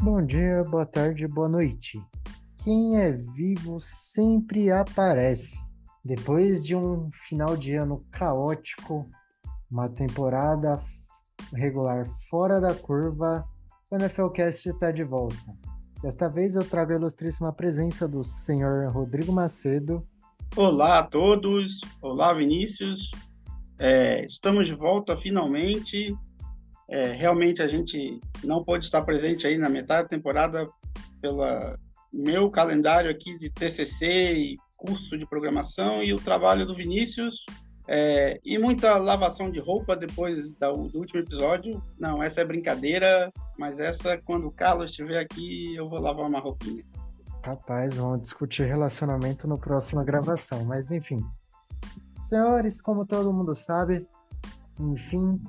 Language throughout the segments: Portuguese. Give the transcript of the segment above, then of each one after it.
Bom dia, boa tarde, boa noite. Quem é vivo sempre aparece. Depois de um final de ano caótico, uma temporada regular fora da curva, o NFLcast está de volta. Desta vez eu trago a ilustríssima presença do senhor Rodrigo Macedo. Olá a todos, olá Vinícius. É, estamos de volta finalmente. É, realmente a gente não pôde estar presente aí na metade da temporada pelo meu calendário aqui de TCC e curso de programação e o trabalho do Vinícius é, e muita lavação de roupa depois do, do, último episódio. Não, essa é brincadeira, mas essa, quando o Carlos estiver aqui, eu vou lavar uma roupinha. Rapaz, vamos discutir relacionamento na próxima gravação, mas enfim. Senhores, como todo mundo sabe, enfim,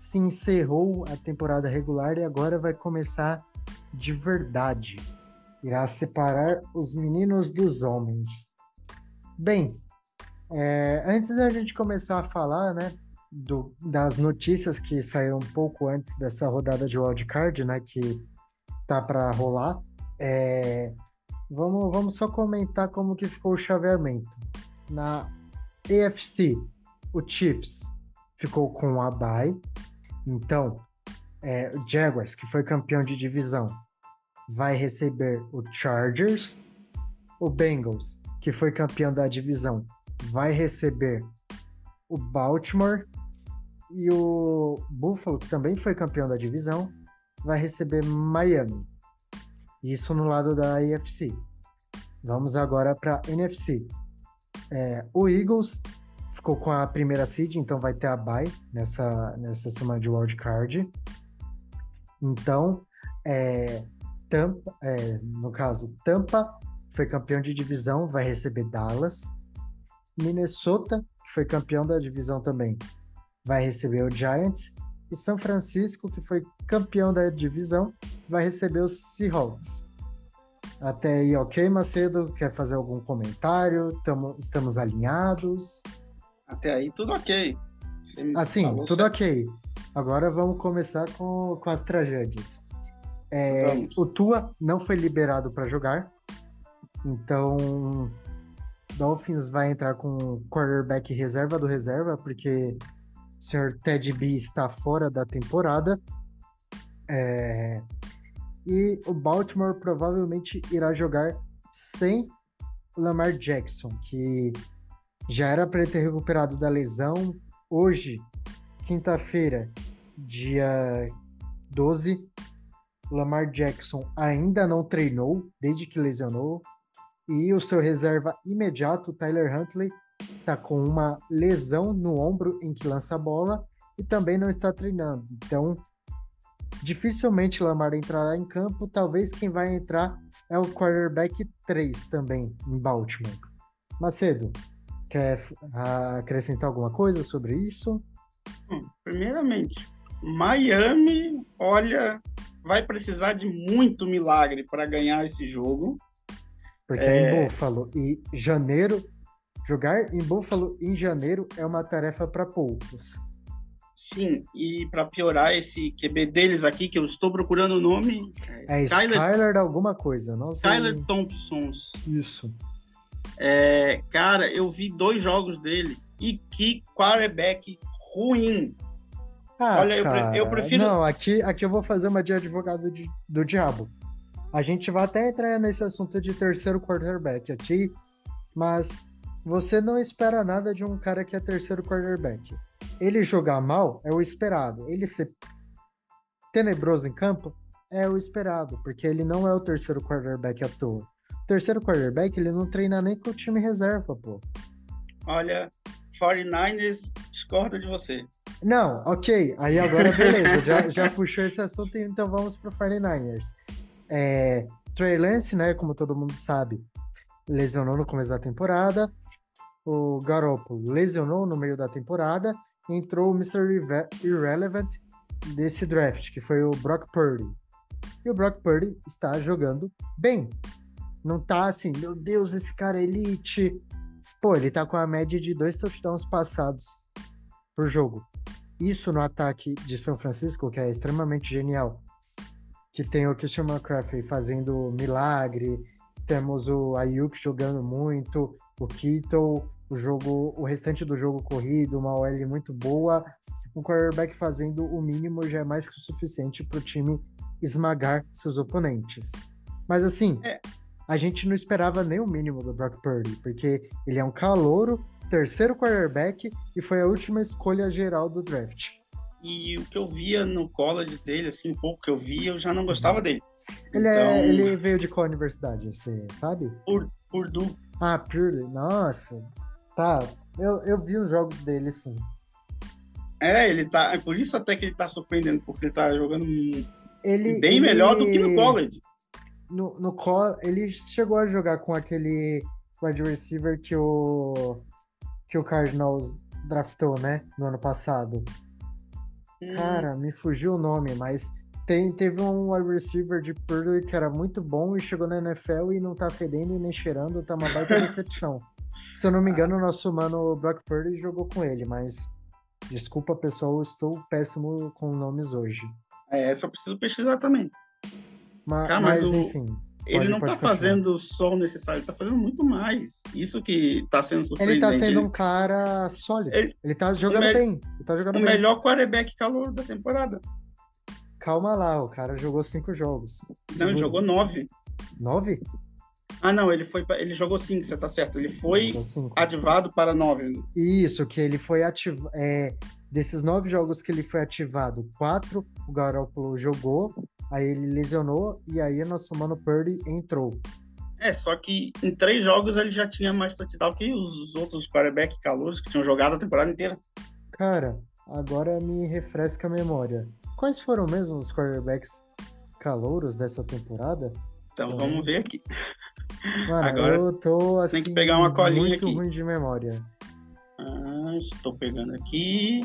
se encerrou a temporada regular e agora vai começar de verdade. Irá separar os meninos dos homens. Bem, é, antes da gente começar a falar, né, do, das notícias que saíram um pouco antes dessa rodada de wildcard, né, que tá para rolar, é, vamos, vamos só comentar como que ficou o chaveamento. Na AFC, o Chiefs ficou com a bye, então, é, o Jaguars, que foi campeão de divisão, vai receber o Chargers. O Bengals, que foi campeão da divisão, vai receber o Baltimore. E o Buffalo, que também foi campeão da divisão, vai receber Miami. Isso no lado da AFC. Vamos agora para NFC. É, o Eagles ficou com a primeira seed, então vai ter a bye nessa, nessa semana de wild card. Então, é, Tampa, é, no caso, Tampa foi campeão de divisão, vai receber Dallas. Minnesota, que foi campeão da divisão também, vai receber o Giants. E São Francisco, que foi campeão da divisão, vai receber os Seahawks. Até aí, ok, Macedo? Quer fazer algum comentário? Tamo, estamos alinhados? Até aí tudo ok. Assim, tudo certo. ok. Agora vamos começar com, com as tragédias. É, o Tua não foi liberado para jogar, então Dolphins vai entrar com quarterback reserva do reserva, porque o senhor Ted B está fora da temporada. É, e o Baltimore provavelmente irá jogar sem Lamar Jackson, que já era para ele ter recuperado da lesão. Hoje, quinta-feira, dia 12, Lamar Jackson ainda não treinou desde que lesionou. E o seu reserva imediato, Tyler Huntley, está com uma lesão no ombro em que lança a bola e também não está treinando. Então, dificilmente Lamar entrará em campo. Talvez quem vai entrar é o quarterback 3 também em Baltimore. Macedo, Quer acrescentar alguma coisa sobre isso? Primeiramente, Miami, olha, vai precisar de muito milagre para ganhar esse jogo. Porque é... é em Buffalo e janeiro, jogar em Buffalo em janeiro é uma tarefa para poucos. Sim, e para piorar esse QB deles aqui, que eu estou procurando o nome. É, é Skyler, Skyler alguma coisa, não sei. Skyler Thompson. Isso. É, cara, eu vi dois jogos dele e que quarterback ruim. Ah, Olha, cara, eu, prefiro. Não, aqui, aqui eu vou fazer uma de advogado de, do diabo. A gente vai até entrar nesse assunto de terceiro quarterback aqui, mas você não espera nada de um cara que é terceiro quarterback. Ele jogar mal é o esperado. Ele ser tenebroso em campo é o esperado, porque ele não é o terceiro quarterback à toa terceiro quarterback, ele não treina nem com o time reserva, pô. Olha, 49ers discorda de você. Não, ok. Aí agora, beleza. já, já puxou esse assunto, então vamos pro 49ers. É, Trey Lance, né, como todo mundo sabe, lesionou no começo da temporada. O Garoppolo lesionou no meio da temporada. Entrou o Mr. Irrelevant desse draft, que foi o Brock Purdy. E o Brock Purdy está jogando bem. Não tá assim, meu Deus, esse cara é elite. Pô, ele tá com a média de dois touchdowns passados por jogo. Isso no ataque de São Francisco, que é extremamente genial. que tem o Christian McCaffrey fazendo milagre, temos o Ayuk jogando muito, o Kittle, o jogo, o restante do jogo corrido, uma OL muito boa, um quarterback fazendo o mínimo já é mais que o suficiente para o time esmagar seus oponentes. Mas assim, é. A gente não esperava nem o mínimo do Brock Purdy, porque ele é um calouro, terceiro quarterback e foi a última escolha geral do draft. E o que eu via no college dele, assim, um pouco que eu via, eu já não gostava dele. Ele, é, então... é, ele veio de qual universidade, você sabe? Por, Purdue. Ah, Purdue. Nossa. Tá. Eu, eu vi os jogos dele, sim. É, ele tá. É por isso até que ele tá surpreendendo, porque ele tá jogando ele, bem ele, melhor do que no college. No, no college, ele chegou a jogar com aquele wide receiver que o que o Cardinals draftou, né, no ano passado. Hum. Cara, me fugiu o nome, mas tem, teve um wide receiver de Purdue que era muito bom e chegou na NFL e não tá fedendo e nem cheirando, tá uma baita decepção. Se eu não me engano, o nosso mano Brock Purdy jogou com ele, mas desculpa, pessoal, estou péssimo com nomes hoje. É, eu preciso pesquisar também. Ma ah, mas, mas o... enfim. Ele não tá fazendo só o necessário, ele tá fazendo muito mais. Isso que tá sendo surpreendente. Ele tá sendo um cara sólido. Ele, ele tá jogando me... bem. Ele tá jogando o bem. melhor quarterback calor da temporada. Calma lá, o cara jogou cinco jogos. Não, ele jogou nove. Nove? Ah, não, ele foi. Ele jogou cinco, você tá certo. Ele foi ativado para nove. Isso, que ele foi ativado. É, desses nove jogos que ele foi ativado, quatro o Garoppolo jogou, aí ele lesionou e aí nosso mano Purdy entrou. É, só que em três jogos ele já tinha mais touchdown que os outros quarterback calouros que tinham jogado a temporada inteira. Cara, agora me refresca a memória. Quais foram mesmo os quarterbacks calouros dessa temporada? Então vamos ver aqui. Mano, Agora eu tô assim. Tem que pegar uma colinha muito aqui. ruim de memória. Ah, estou pegando aqui.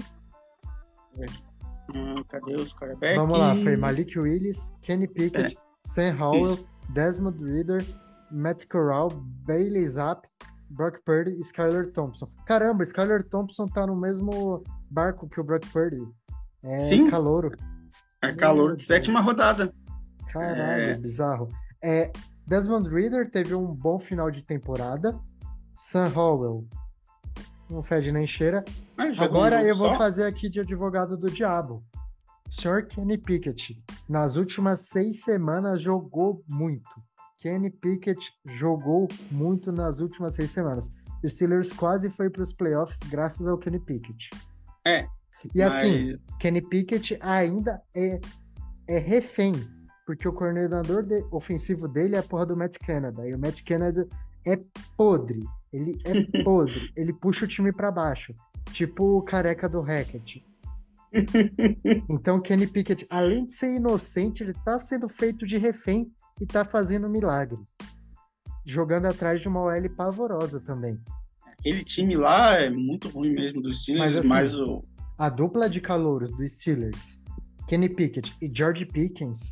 Ah, cadê os quarterbacks? Vamos lá, foi Malik Willis, Kenny Pickett, é. Sam Howell, Isso. Desmond Reader, Matt Corral, Bailey Zapp, Brock Purdy e Skyler Thompson. Caramba, Skyler Thompson tá no mesmo barco que o Brock Purdy. É Sim. calouro. É calor de sétima rodada. Caralho, é... bizarro. É, Desmond Reader teve um bom final de temporada. Sam Howell não fede nem cheira. Agora eu vou fazer aqui de advogado do diabo. O senhor Kenny Pickett, nas últimas seis semanas, jogou muito. Kenny Pickett jogou muito nas últimas seis semanas. O Steelers quase foi para os playoffs graças ao Kenny Pickett. É. E assim, mas... Kenny Pickett ainda é, é refém porque o coordenador de, ofensivo dele é a porra do Matt Canada. E o Matt Canada é podre. Ele é podre. ele puxa o time para baixo. Tipo o careca do Hackett. então, Kenny Pickett, além de ser inocente, ele tá sendo feito de refém e tá fazendo milagre. Jogando atrás de uma OL pavorosa também. Aquele time lá é muito ruim mesmo dos Steelers, mas, assim, mas o... a dupla de calouros dos Steelers, Kenny Pickett e George Pickens,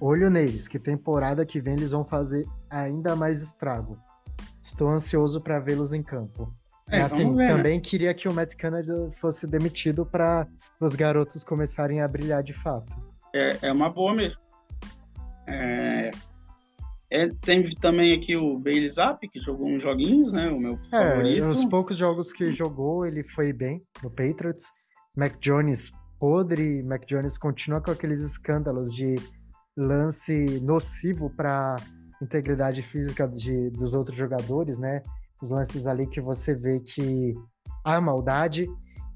olho neles, que temporada que vem eles vão fazer ainda mais estrago. Estou ansioso para vê-los em campo. É, assim, ver, né? também né? queria que o Matt Canada fosse demitido para os garotos começarem a brilhar de fato. É, é uma boa mesmo. É, é, tem também aqui o Bailey Zapp, que jogou uns joguinhos, né? O meu é, favorito. Os poucos jogos que jogou, ele foi bem no Patriots. Mac Jones podre, Mac Jones continua com aqueles escândalos de lance nocivo para integridade física de, dos outros jogadores, né? Os lances ali que você vê que há maldade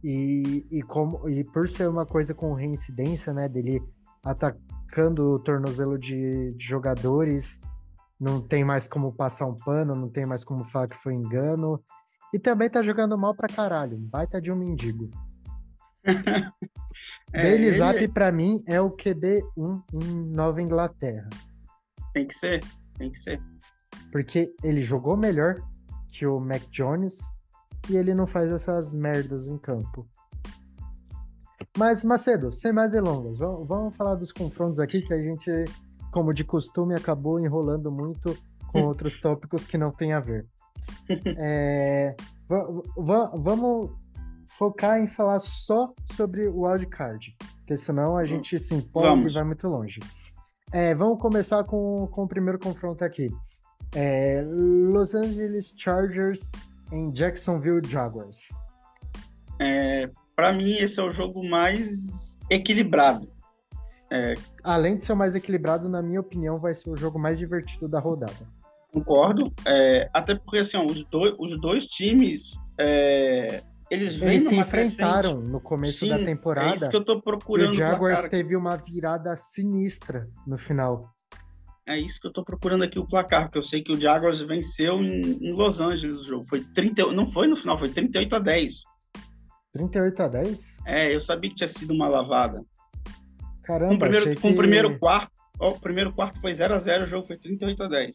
e, e, como, e por ser uma coisa com reincidência, né? Dele atacando o tornozelo de, de jogadores, não tem mais como passar um pano, não tem mais como falar que foi engano. E também tá jogando mal pra caralho. Baita de um mendigo. é, Bailey ele... Pra mim, é o QB1 em Nova Inglaterra. Tem que ser, tem que ser. Porque ele jogou melhor que o Mac Jones e ele não faz essas merdas em campo. Mas, Macedo, sem mais delongas, vamos, vamos falar dos confrontos aqui que a gente, como de costume, acabou enrolando muito com outros tópicos que não tem a ver. É, vamos focar em falar só sobre o wildcard, porque senão a gente se empolga Vamos. e vai muito longe. É, vamos começar com, com o primeiro confronto aqui. É, Los Angeles Chargers em Jacksonville Jaguars. É, Para mim, esse é o jogo mais equilibrado. É... Além de ser o mais equilibrado, na minha opinião, vai ser o jogo mais divertido da rodada. Concordo. É, até porque assim, ó, os, dois, os dois times é, eles, eles se enfrentaram crescente. no começo Sim, da temporada. É isso que eu tô procurando. E o Jaguars teve uma virada sinistra no final. É isso que eu tô procurando aqui o placar, porque eu sei que o Jaguars venceu em, em Los Angeles o jogo. Foi 30, não foi no final, foi 38 a 10. 38 a 10? É, eu sabia que tinha sido uma lavada. Caramba, com o primeiro, com que... o primeiro quarto, ó, o primeiro quarto foi 0 a 0, o jogo foi 38 a 10.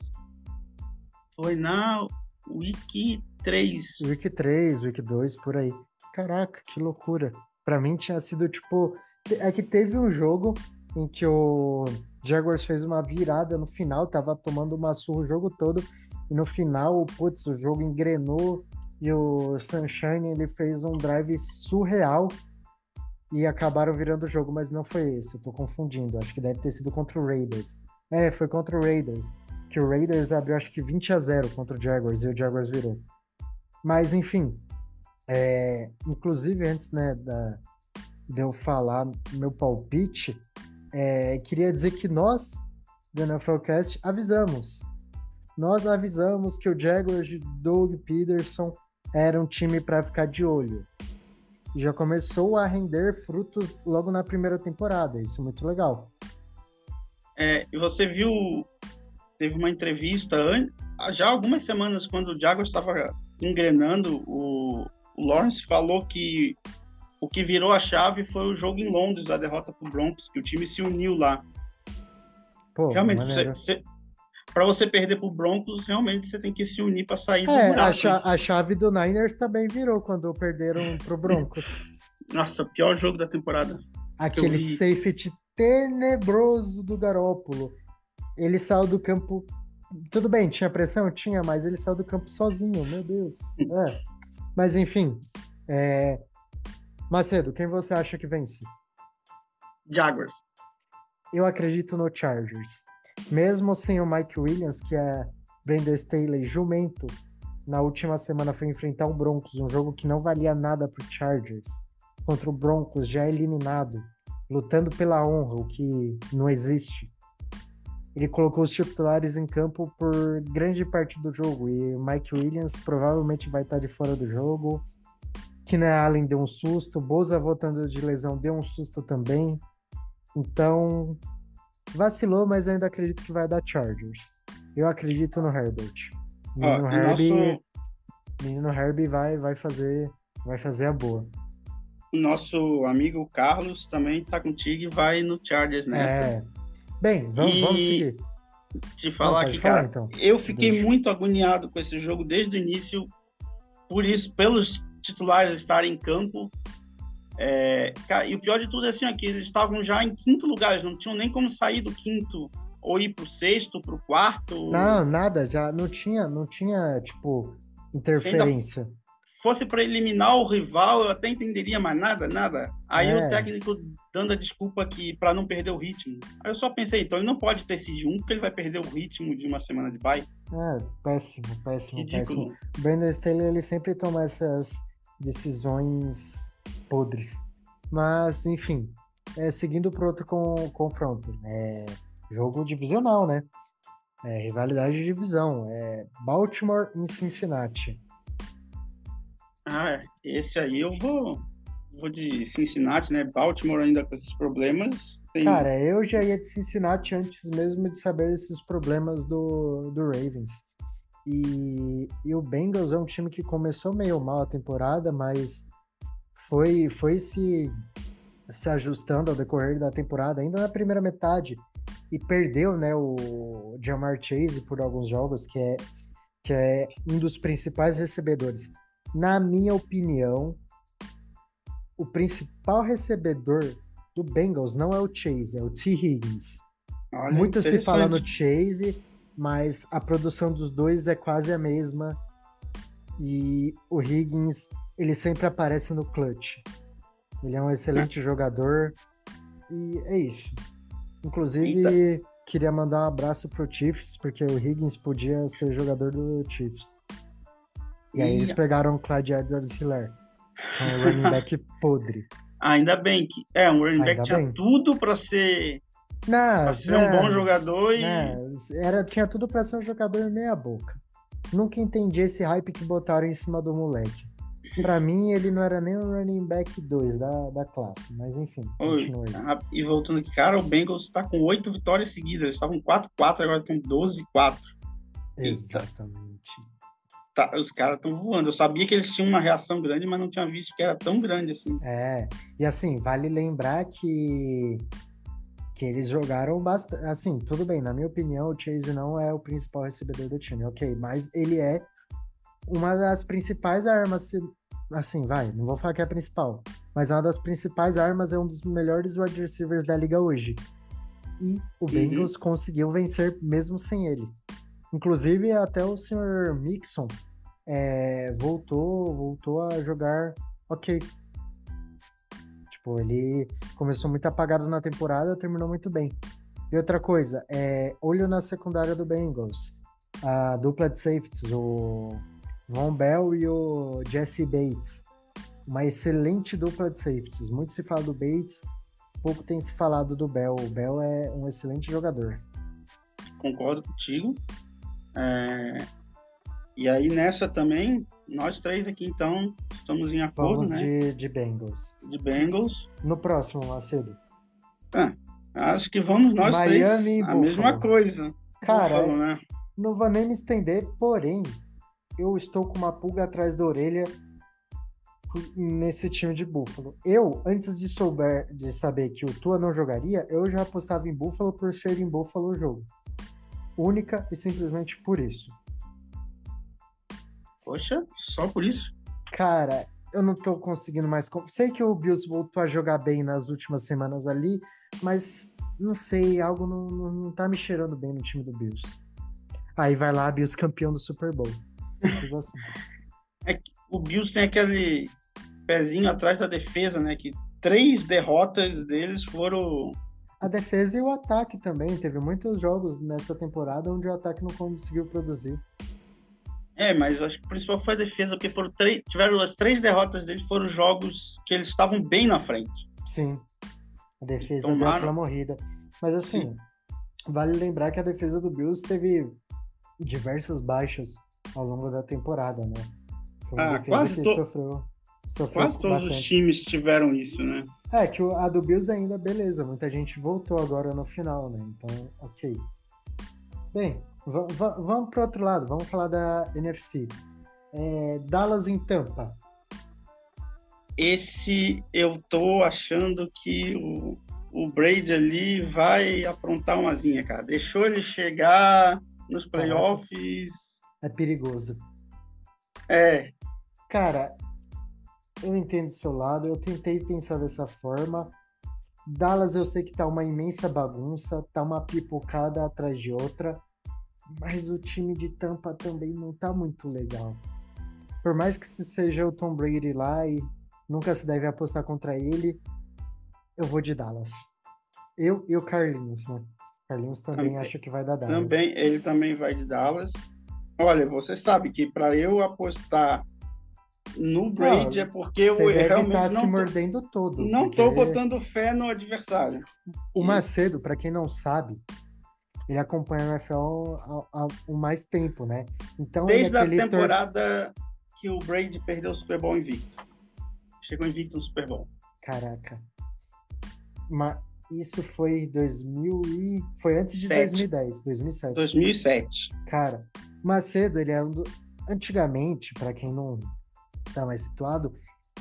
Foi na Week 3. Week 3, Week 2, por aí. Caraca, que loucura. Pra mim tinha sido tipo. É que teve um jogo em que o Jaguars fez uma virada no final, tava tomando uma surra o jogo todo, e no final, putz, o jogo engrenou e o Sunshine ele fez um drive surreal e acabaram virando o jogo, mas não foi esse, eu tô confundindo. Acho que deve ter sido contra o Raiders. É, foi contra o Raiders. Que o Raiders abriu acho que 20 a 0 contra o Jaguars e o Jaguars virou. Mas enfim, é, inclusive antes né, da, de eu falar meu palpite, é, queria dizer que nós, do NFLcast, avisamos. Nós avisamos que o Jaguars de Doug Peterson era um time para ficar de olho. E já começou a render frutos logo na primeira temporada. Isso é muito legal. É, e você viu, teve uma entrevista já algumas semanas, quando o Jaguars estava engrenando, o, o Lawrence falou que o que virou a chave foi o jogo em Londres, a derrota para o Broncos, que o time se uniu lá. Pô, realmente, para você perder para o Broncos, realmente você tem que se unir para sair é, do buraco. A, a, chave do Niners também virou quando perderam para o Broncos. Nossa, pior jogo da temporada. Aquele safety tenebroso do Garópolo. Ele saiu do campo. Tudo bem, tinha pressão? Tinha, mas ele saiu do campo sozinho, meu Deus. É. Mas enfim. É... Macedo, quem você acha que vence? Jaguars. Eu acredito no Chargers. Mesmo sem o Mike Williams, que é Brandon Staley jumento, na última semana foi enfrentar o Broncos, um jogo que não valia nada para o Chargers, contra o Broncos já eliminado, lutando pela honra, o que não existe. Ele colocou os titulares em campo por grande parte do jogo e o Mike Williams provavelmente vai estar de fora do jogo. Keenan Allen deu um susto, Boza voltando de lesão deu um susto também. Então, vacilou, mas ainda acredito que vai dar Chargers. Eu acredito no Herbert. Menino ah, Herbie, nosso... menino Herbie vai, vai fazer, vai fazer a boa. O nosso amigo Carlos também tá contigo e vai no Chargers nessa. É. Bem, vamos, e... vamos seguir. Te falar aqui, falar, cara, então. eu fiquei Deixa. muito agoniado com esse jogo desde o início, por isso, pelos titulares estarem em campo. É, e o pior de tudo é assim, que eles estavam já em quinto lugar, eles não tinham nem como sair do quinto ou ir pro sexto, pro quarto. Não, nada, já não tinha, não tinha, tipo, interferência. Ainda fosse para eliminar o rival, eu até entenderia, mas nada, nada. Aí é. o técnico dando a desculpa que para não perder o ritmo. Aí eu só pensei, então ele não pode ter esse um, porque ele vai perder o ritmo de uma semana de bye. É, péssimo, péssimo, Ridículo. péssimo. O Brandon Staley, ele sempre toma essas decisões podres. Mas, enfim, é, seguindo para outro com, confronto. É, jogo divisional, né? É, rivalidade de divisão. É Baltimore em Cincinnati. Ah, esse aí eu vou, vou de Cincinnati, né? Baltimore ainda com esses problemas. Tem... Cara, eu já ia de Cincinnati antes mesmo de saber esses problemas do, do Ravens. E, e o Bengals é um time que começou meio mal a temporada, mas foi, foi se, se ajustando ao decorrer da temporada, ainda na primeira metade. E perdeu né, o Jamar Chase por alguns jogos, que é, que é um dos principais recebedores. Na minha opinião, o principal recebedor do Bengals não é o Chase, é o T. Higgins. Olha, Muito se fala no Chase, mas a produção dos dois é quase a mesma. E o Higgins, ele sempre aparece no clutch. Ele é um excelente jogador. E é isso. Inclusive, Eita. queria mandar um abraço pro Chiefs, porque o Higgins podia ser jogador do Chiefs. E aí eles pegaram o Clyde Edwards-Helaire, que é um running back podre. Ainda bem que é um running back tinha bem. tudo para ser não, pra ser um bom jogador e não, era tinha tudo para ser um jogador meia boca. Nunca entendi esse hype que botaram em cima do moleque. Pra mim, ele não era nem o running back 2 da, da classe, mas enfim, Oi, E voltando aqui, cara, o Bengals tá com oito vitórias seguidas. Eles estavam 4-4, agora estão 12-4. Exatamente. Tá, os caras estão voando. Eu sabia que eles tinham uma reação grande, mas não tinha visto que era tão grande assim. É, e assim, vale lembrar que que eles jogaram bastante. Assim, tudo bem, na minha opinião, o Chase não é o principal recebedor do time, ok, mas ele é uma das principais armas assim, vai, não vou falar que é a principal, mas uma das principais armas é um dos melhores wide receivers da liga hoje. E o uhum. Bengals uhum. conseguiu vencer mesmo sem ele. Inclusive, até o Sr. Mixon é, voltou, voltou a jogar ok. Tipo, ele começou muito apagado na temporada, terminou muito bem. E outra coisa, é, olho na secundária do Bengals. A dupla de safeties, o Von Bell e o Jesse Bates. Uma excelente dupla de safeties. Muito se fala do Bates, pouco tem se falado do Bell. O Bell é um excelente jogador. Concordo contigo. É... E aí nessa também, nós três aqui então estamos em acordo, Vamos né? de, de Bengals. De Bengals. No próximo, Macedo. Ah, acho que vamos nós Miami três a mesma coisa. Cara, Buffalo, né? não vou nem me estender, porém, eu estou com uma pulga atrás da orelha nesse time de Buffalo. Eu, antes de, souber, de saber que o Tua não jogaria, eu já apostava em Buffalo por ser em Buffalo o jogo. Única e simplesmente por isso. Poxa, só por isso? Cara, eu não tô conseguindo mais. Sei que o Bills voltou a jogar bem nas últimas semanas ali, mas não sei, algo não, não, não tá me cheirando bem no time do Bills. Aí vai lá, Bills campeão do Super Bowl. Assim. É o Bills tem aquele pezinho atrás da defesa, né? Que três derrotas deles foram. A defesa e o ataque também. Teve muitos jogos nessa temporada onde o ataque não conseguiu produzir. É, mas acho que o principal foi a defesa, porque foram três, tiveram as três derrotas deles foram jogos que eles estavam bem na frente. Sim. A defesa Tomaram... deu aquela morrida. Mas assim, Sim. vale lembrar que a defesa do Bills teve diversas baixas ao longo da temporada, né? Foi uma ah, quase que to... sofreu, sofreu Quase todos bastante. os times tiveram isso, né? É, que a do Bills ainda, beleza, muita gente voltou agora no final, né? Então, ok. Bem, vamos para outro lado, vamos falar da NFC. É, Dallas em Tampa. Esse eu tô achando que o, o Brady ali vai aprontar uma zinha, cara. Deixou ele chegar nos playoffs é perigoso. É. Cara, eu entendo o seu lado, eu tentei pensar dessa forma. Dallas eu sei que tá uma imensa bagunça, tá uma pipocada atrás de outra, mas o time de Tampa também não tá muito legal. Por mais que seja o Tom Brady lá e nunca se deve apostar contra ele, eu vou de Dallas. Eu e o Carlinhos, né? Carlinhos também, também acha que vai dar Dallas. Também, ele também vai de Dallas. Olha, você sabe que para eu apostar no Brady não, é porque eu realmente tá não se mordendo todo. Não porque... tô botando fé no adversário. O Macedo, para quem não sabe, ele acompanha o NFL há, mais tempo, né? Então desde é a temporada tor... que o Brady perdeu o Super Bowl invicto. Chegou invicto no Super Bowl. Caraca. Mas isso foi 2000 e foi antes de Sete. 2010, 2007. 2007. Cara, Macedo, ele é um do... antigamente, para quem não tá mais situado,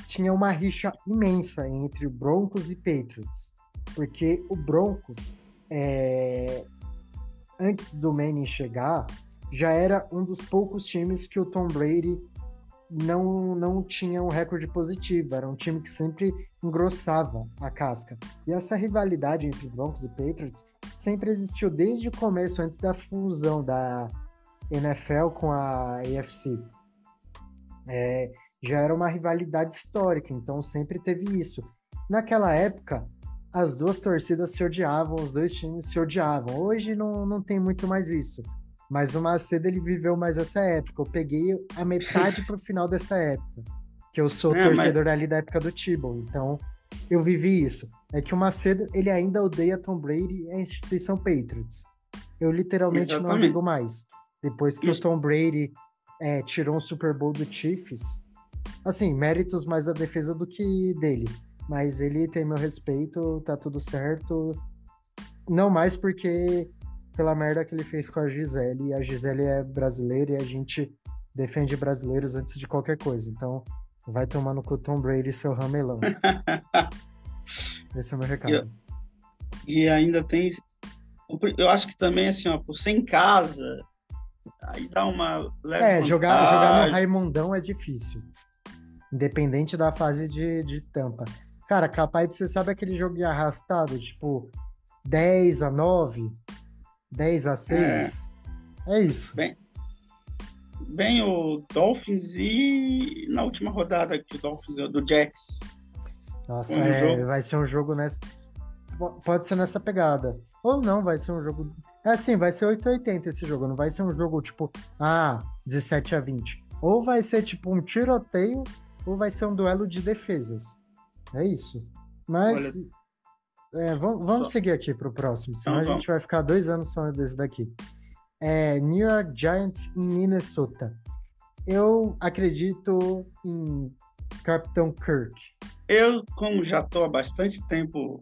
tinha uma rixa imensa entre Broncos e Patriots, porque o Broncos, é... antes do Manning chegar, já era um dos poucos times que o Tom Brady não, não tinha um recorde positivo, era um time que sempre engrossava a casca. E essa rivalidade entre Broncos e Patriots sempre existiu desde o começo, antes da fusão da NFL com a AFC. É, já era uma rivalidade histórica, então sempre teve isso. Naquela época, as duas torcidas se odiavam, os dois times se odiavam. Hoje não, não tem muito mais isso. Mas o Macedo ele viveu mais essa época. Eu peguei a metade pro final dessa época. Que eu sou é, torcedor mas... ali da época do Tibble. Então, eu vivi isso. É que o Macedo, ele ainda odeia Tom Brady e a instituição Patriots. Eu literalmente Exatamente. não ligo mais. Depois que isso. o Tom Brady é, tirou um Super Bowl do Chiefs, assim, méritos mais da defesa do que dele. Mas ele tem meu respeito, tá tudo certo. Não mais porque pela merda que ele fez com a Gisele. E a Gisele é brasileira e a gente defende brasileiros antes de qualquer coisa. Então, vai tomar no cu Tom Brady seu ramelão. Esse é o meu recado. E, e, ainda tem. Eu acho que também, assim, ó, por ser em casa, aí dá uma. é, jogar, jogar no Raimundão é difícil. Independente da fase de, de tampa. Cara, capaz de você sabe aquele joguinho arrastado, tipo 10 a 9, 10 a 6. É, é isso. Bem, bem, o Dolphins e na última rodada que o Dolphins do Jets. Nossa, um é, vai ser um jogo nessa. Pode ser nessa pegada. Ou não, vai ser um jogo. É assim, vai ser 880 esse jogo. Não vai ser um jogo tipo, ah, 17 a 20. Ou vai ser tipo um tiroteio, ou vai ser um duelo de defesas. É isso. Mas Olha... é, vamos, vamos seguir aqui para o próximo, senão então, a gente vai ficar dois anos só desse daqui. É, New York Giants em Minnesota. Eu acredito em Capitão Kirk. Eu, como já estou há bastante tempo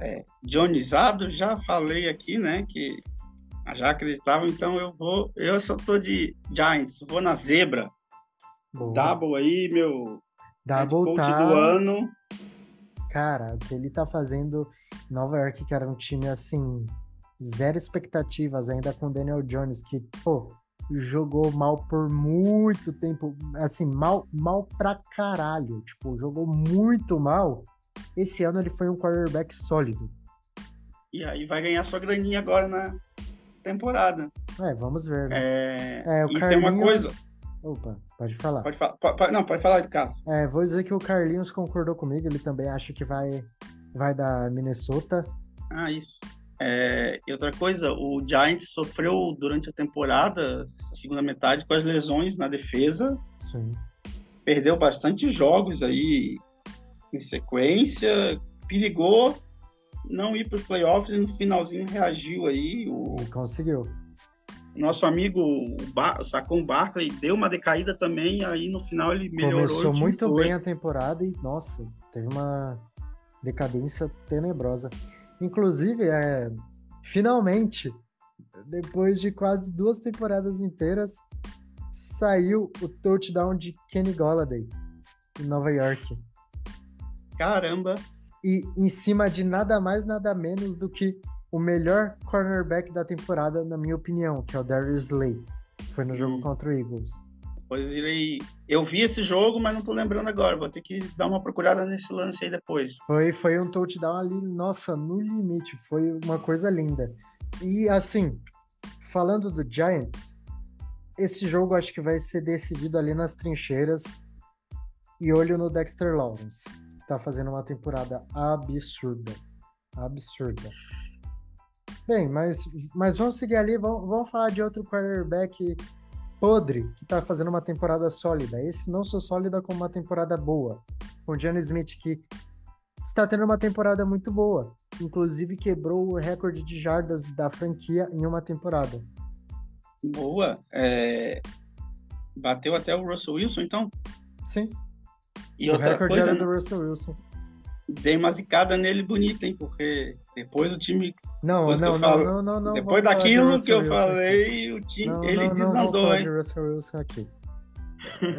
é, dionizado, já falei aqui, né, que já acreditava, então eu vou, eu só tô de Giants, vou na zebra. Boa. Double aí, meu Double tá... do ano. Cara, o que ele tá fazendo em Nova York, que era um time assim, zero expectativas ainda com Daniel Jones, que, pô, jogou mal por muito tempo, assim, mal, mal pra caralho, tipo, jogou muito mal. Esse ano ele foi um quarterback sólido. E aí vai ganhar sua graninha agora na temporada. É, vamos ver. Né? É... é o e Carlinhos... tem uma coisa Opa, pode falar. Pode falar. Pode, não, pode falar, Carlos. É, vou dizer que o Carlinhos concordou comigo, ele também acha que vai, vai dar Minnesota. Ah, isso. É, e outra coisa, o Giants sofreu durante a temporada, segunda metade, com as lesões na defesa. Sim. Perdeu bastante jogos aí em sequência, perigou não ir para os playoffs e no finalzinho reagiu aí. O... E conseguiu nosso amigo Bar Sacon Barkley deu uma decaída também, aí no final ele melhorou. Começou muito foi. bem a temporada e, nossa, teve uma decadência tenebrosa. Inclusive, é, finalmente, depois de quase duas temporadas inteiras, saiu o touchdown de Kenny Golladay em Nova York. Caramba! E em cima de nada mais, nada menos do que o melhor cornerback da temporada, na minha opinião, que é o Darius Slay. Foi no jogo hum. contra o Eagles. Pois ele. Eu vi esse jogo, mas não tô lembrando agora. Vou ter que dar uma procurada nesse lance aí depois. Foi, foi um touchdown ali, nossa, no limite. Foi uma coisa linda. E assim, falando do Giants, esse jogo acho que vai ser decidido ali nas trincheiras. E olho no Dexter Lawrence, que tá fazendo uma temporada absurda. Absurda. Bem, mas, mas vamos seguir ali, vamos, vamos falar de outro quarterback podre que tá fazendo uma temporada sólida. Esse não sou sólida como uma temporada boa. Com o John Smith, que está tendo uma temporada muito boa. Inclusive quebrou o recorde de jardas da franquia em uma temporada. Boa. É... Bateu até o Russell Wilson, então? Sim. E o outra recorde coisa, era do Russell Wilson. Dei uma zicada nele bonita, hein? Porque depois o time não, não, não, falo, não, não, não, Depois daquilo que eu falei, o time, não, ele não, desandou, não hein? De Russell Wilson aqui.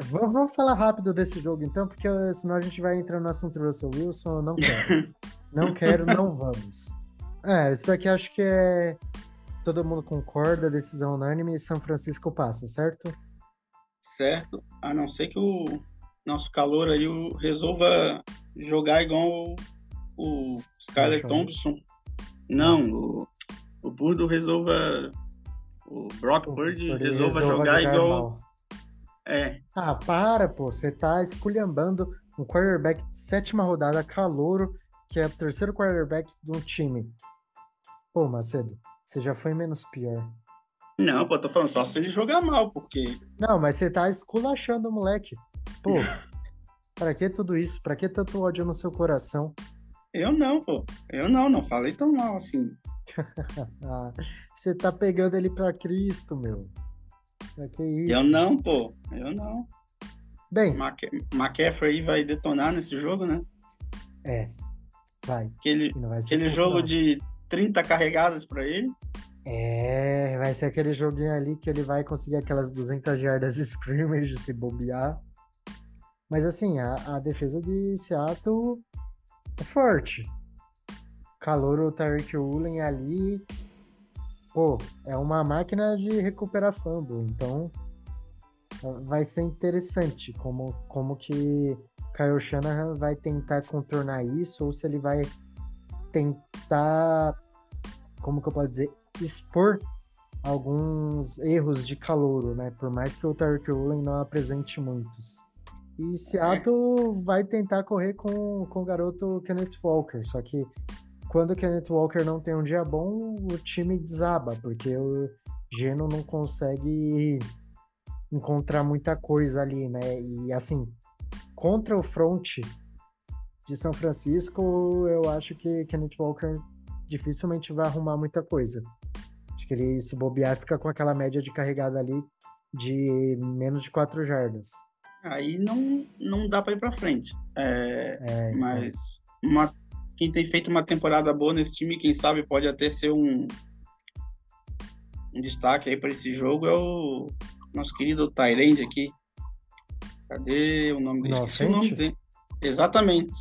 vamos, vamos falar rápido desse jogo, então, porque senão a gente vai entrar no assunto Russell Wilson. Eu não quero. não quero, não vamos. É, isso daqui acho que é. Todo mundo concorda, decisão unânime, São Francisco passa, certo? Certo, a não ser que o nosso calor aí resolva jogar igual o, o Skyler Thompson não, o, o Burdo resolva. O Brock Bird resolva, resolva jogar, jogar, igual. Mal. É. Ah, para, pô. Você tá esculhambando um quarterback de sétima rodada, calouro, que é o terceiro quarterback um time. Pô, Macedo, você já foi menos pior. Não, pô, tô falando só se ele jogar mal, porque. Não, mas você tá esculachando o moleque. Pô, pra que tudo isso? Pra que tanto ódio no seu coração? Eu não, pô. Eu não, não falei tão mal assim. ah, você tá pegando ele pra Cristo, meu. Pra que isso? Eu não, pô. Eu não. Bem. Mac McCaffrey vai detonar nesse jogo, né? É. Vai. Aquele, vai aquele jogo de 30 carregadas pra ele. É, vai ser aquele joguinho ali que ele vai conseguir aquelas 200 jardas scrimmage se bobear. Mas assim, a, a defesa de Seattle é forte. Calor o Tyreek Woolen ali, pô, é uma máquina de recuperar fumble, então vai ser interessante como, como que Kyle Shanahan vai tentar contornar isso ou se ele vai tentar, como que eu posso dizer, expor alguns erros de calouro, né? Por mais que o Tyreek Woolen não apresente muitos. E Seattle vai tentar correr com, com o garoto Kenneth Walker, só que quando o Kenneth Walker não tem um dia bom, o time desaba, porque o Geno não consegue encontrar muita coisa ali, né? E assim, contra o front de São Francisco, eu acho que Kenneth Walker dificilmente vai arrumar muita coisa. Que ele se bobear fica com aquela média de carregada ali de menos de 4 jardas. Aí não, não dá pra ir pra frente. É, É, então, mas uma, quem tem feito uma temporada boa nesse time, quem sabe pode até ser um, um destaque aí para esse jogo é o nosso querido Tyrande aqui. Cadê o nome dele? Esqueci o nome dele. Exatamente.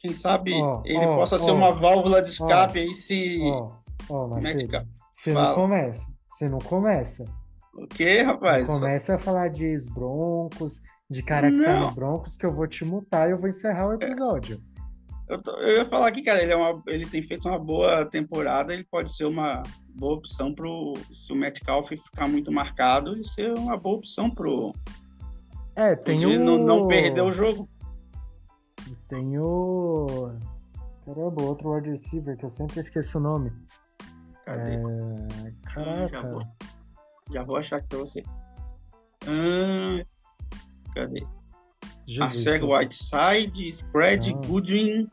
Quem sabe Ó, ele ó, possa ser ó, uma válvula de escape aí se. Ó, Como é que você não começa. Você não começa. O quê, rapaz? Começa a falar de ex-broncos, de cara que tá Não. no Broncos, que eu vou te mutar e eu vou encerrar o episódio. Eu, tô- eu ia falar aqui, cara, ele, é uma, ele tem feito uma boa temporada, ele pode ser uma boa opção pro. Se o Metcalf ficar muito marcado, e ser uma boa opção pro. É, tem o... não, não perder o jogo. Tem o... Caramba, outro wide receiver, que eu sempre esqueço o nome. Cadê? É... Ah, já, vou, Caraca. já vou achar aqui pra você. Ah, cadê? Jesus. Arcega Whiteside, Spread, Ah. Goodwin.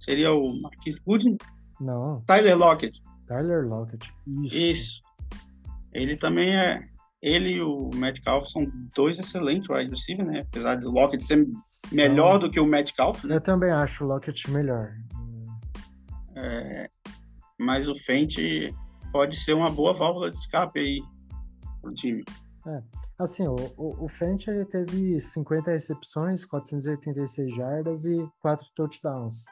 Seria o Marquis Goodwin? Não, Tyler Lockett. Tyler Lockett. Isso. Isso. Ele também é. Ele e o Metcalf são dois excelentes wide receivers, né? Apesar de Lockett ser São- melhor do que o Metcalf, né? Eu também acho o Lockett melhor. É, mas o Fenty pode ser uma boa válvula de escape aí pro time. Assim, o, o, o Fenty ele teve 50 recepções, 486 jardas e 4 touchdowns.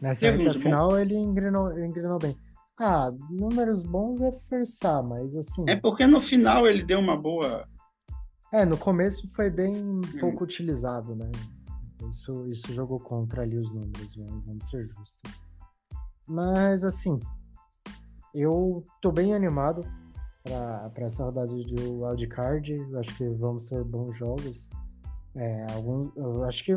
Nessa reta final ele engrenou, engrenou bem. Ah, números bons é forçar, mas assim. É porque no final ele deu uma boa. É, no começo foi bem Hum. pouco utilizado, né? Isso, isso jogou contra ali os números, vamos ser justos. Mas assim, eu tô bem animado para essa rodada de wildcard. Acho que vamos ter bons jogos. É, alguns, eu acho que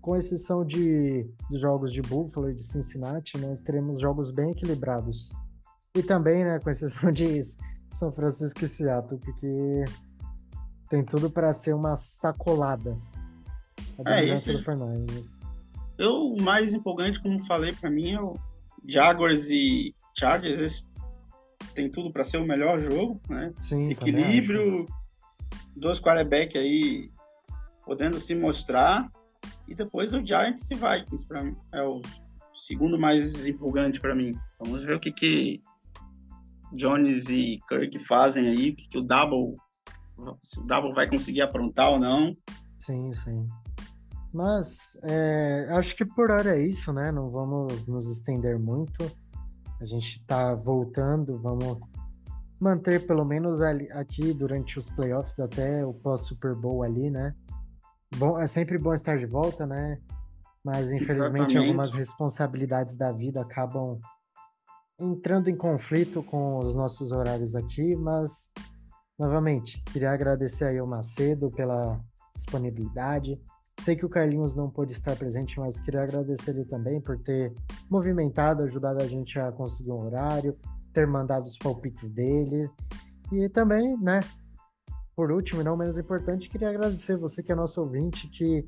com exceção de dos jogos de Buffalo e de Cincinnati, nós teremos jogos bem equilibrados. E também, né, com exceção de São Francisco e Seattle, porque tem tudo para ser uma sacolada. A É, esse- do Fernandes. Eu, o mais empolgante, como falei pra mim, é o Jaguars e Chargers. Esse tem tudo pra ser o melhor jogo, né? Sim. Equilíbrio, dois quarterback aí podendo se mostrar. E depois o Giants e Vikings para mim. É o segundo mais empolgante para mim. Vamos ver o que que Jones e Kirk fazem aí, o que, que o Double se o Double vai conseguir aprontar ou não. Sim, sim. Mas é, acho que por hora é isso, né? Não vamos nos estender muito. A gente tá voltando, vamos manter pelo menos ali, aqui durante os playoffs até o pós-Super Bowl ali, né? Bom, é sempre bom estar de volta, né? Mas infelizmente Exatamente. algumas responsabilidades da vida acabam entrando em conflito com os nossos horários aqui, mas novamente, queria agradecer aí ao Macedo pela disponibilidade. Sei que o Carlinhos não pôde estar presente, mas queria agradecer ele também por ter movimentado, ajudado a gente a conseguir um horário, ter mandado os palpites dele. E também, né, por último e não menos importante, queria agradecer você que é nosso ouvinte, que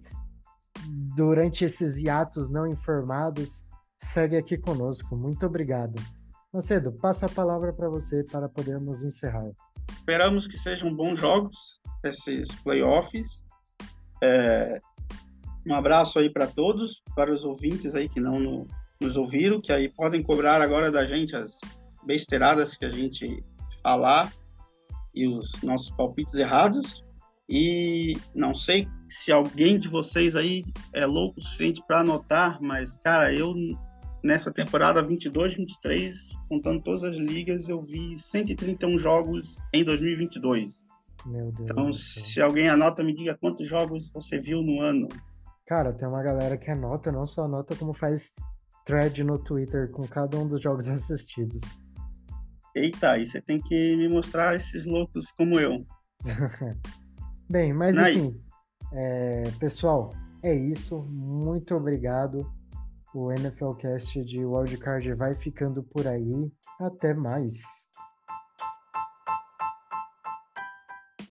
durante esses hiatos não informados segue aqui conosco. Muito obrigado. Macedo, passo a palavra para você para podermos encerrar. Esperamos que sejam bons jogos, esses playoffs. É, um abraço aí para todos, para os ouvintes aí que não no, nos ouviram, que aí podem cobrar agora da gente as besteiradas que a gente falar e os nossos palpites errados. E não sei se alguém de vocês aí é louco o suficiente para anotar, mas, cara, eu nessa temporada 22, 23, contando todas as ligas, eu vi 131 jogos em 2022. Meu Deus. Então, se alguém anota, me diga quantos jogos você viu no ano. Cara, tem uma galera que anota, não só anota, como faz thread no Twitter com cada um dos jogos assistidos. Eita, aí você tem que me mostrar esses loucos como eu. Bem, mas enfim, é, pessoal, é isso. Muito obrigado. O NFLcast de Wildcard vai ficando por aí. Até mais.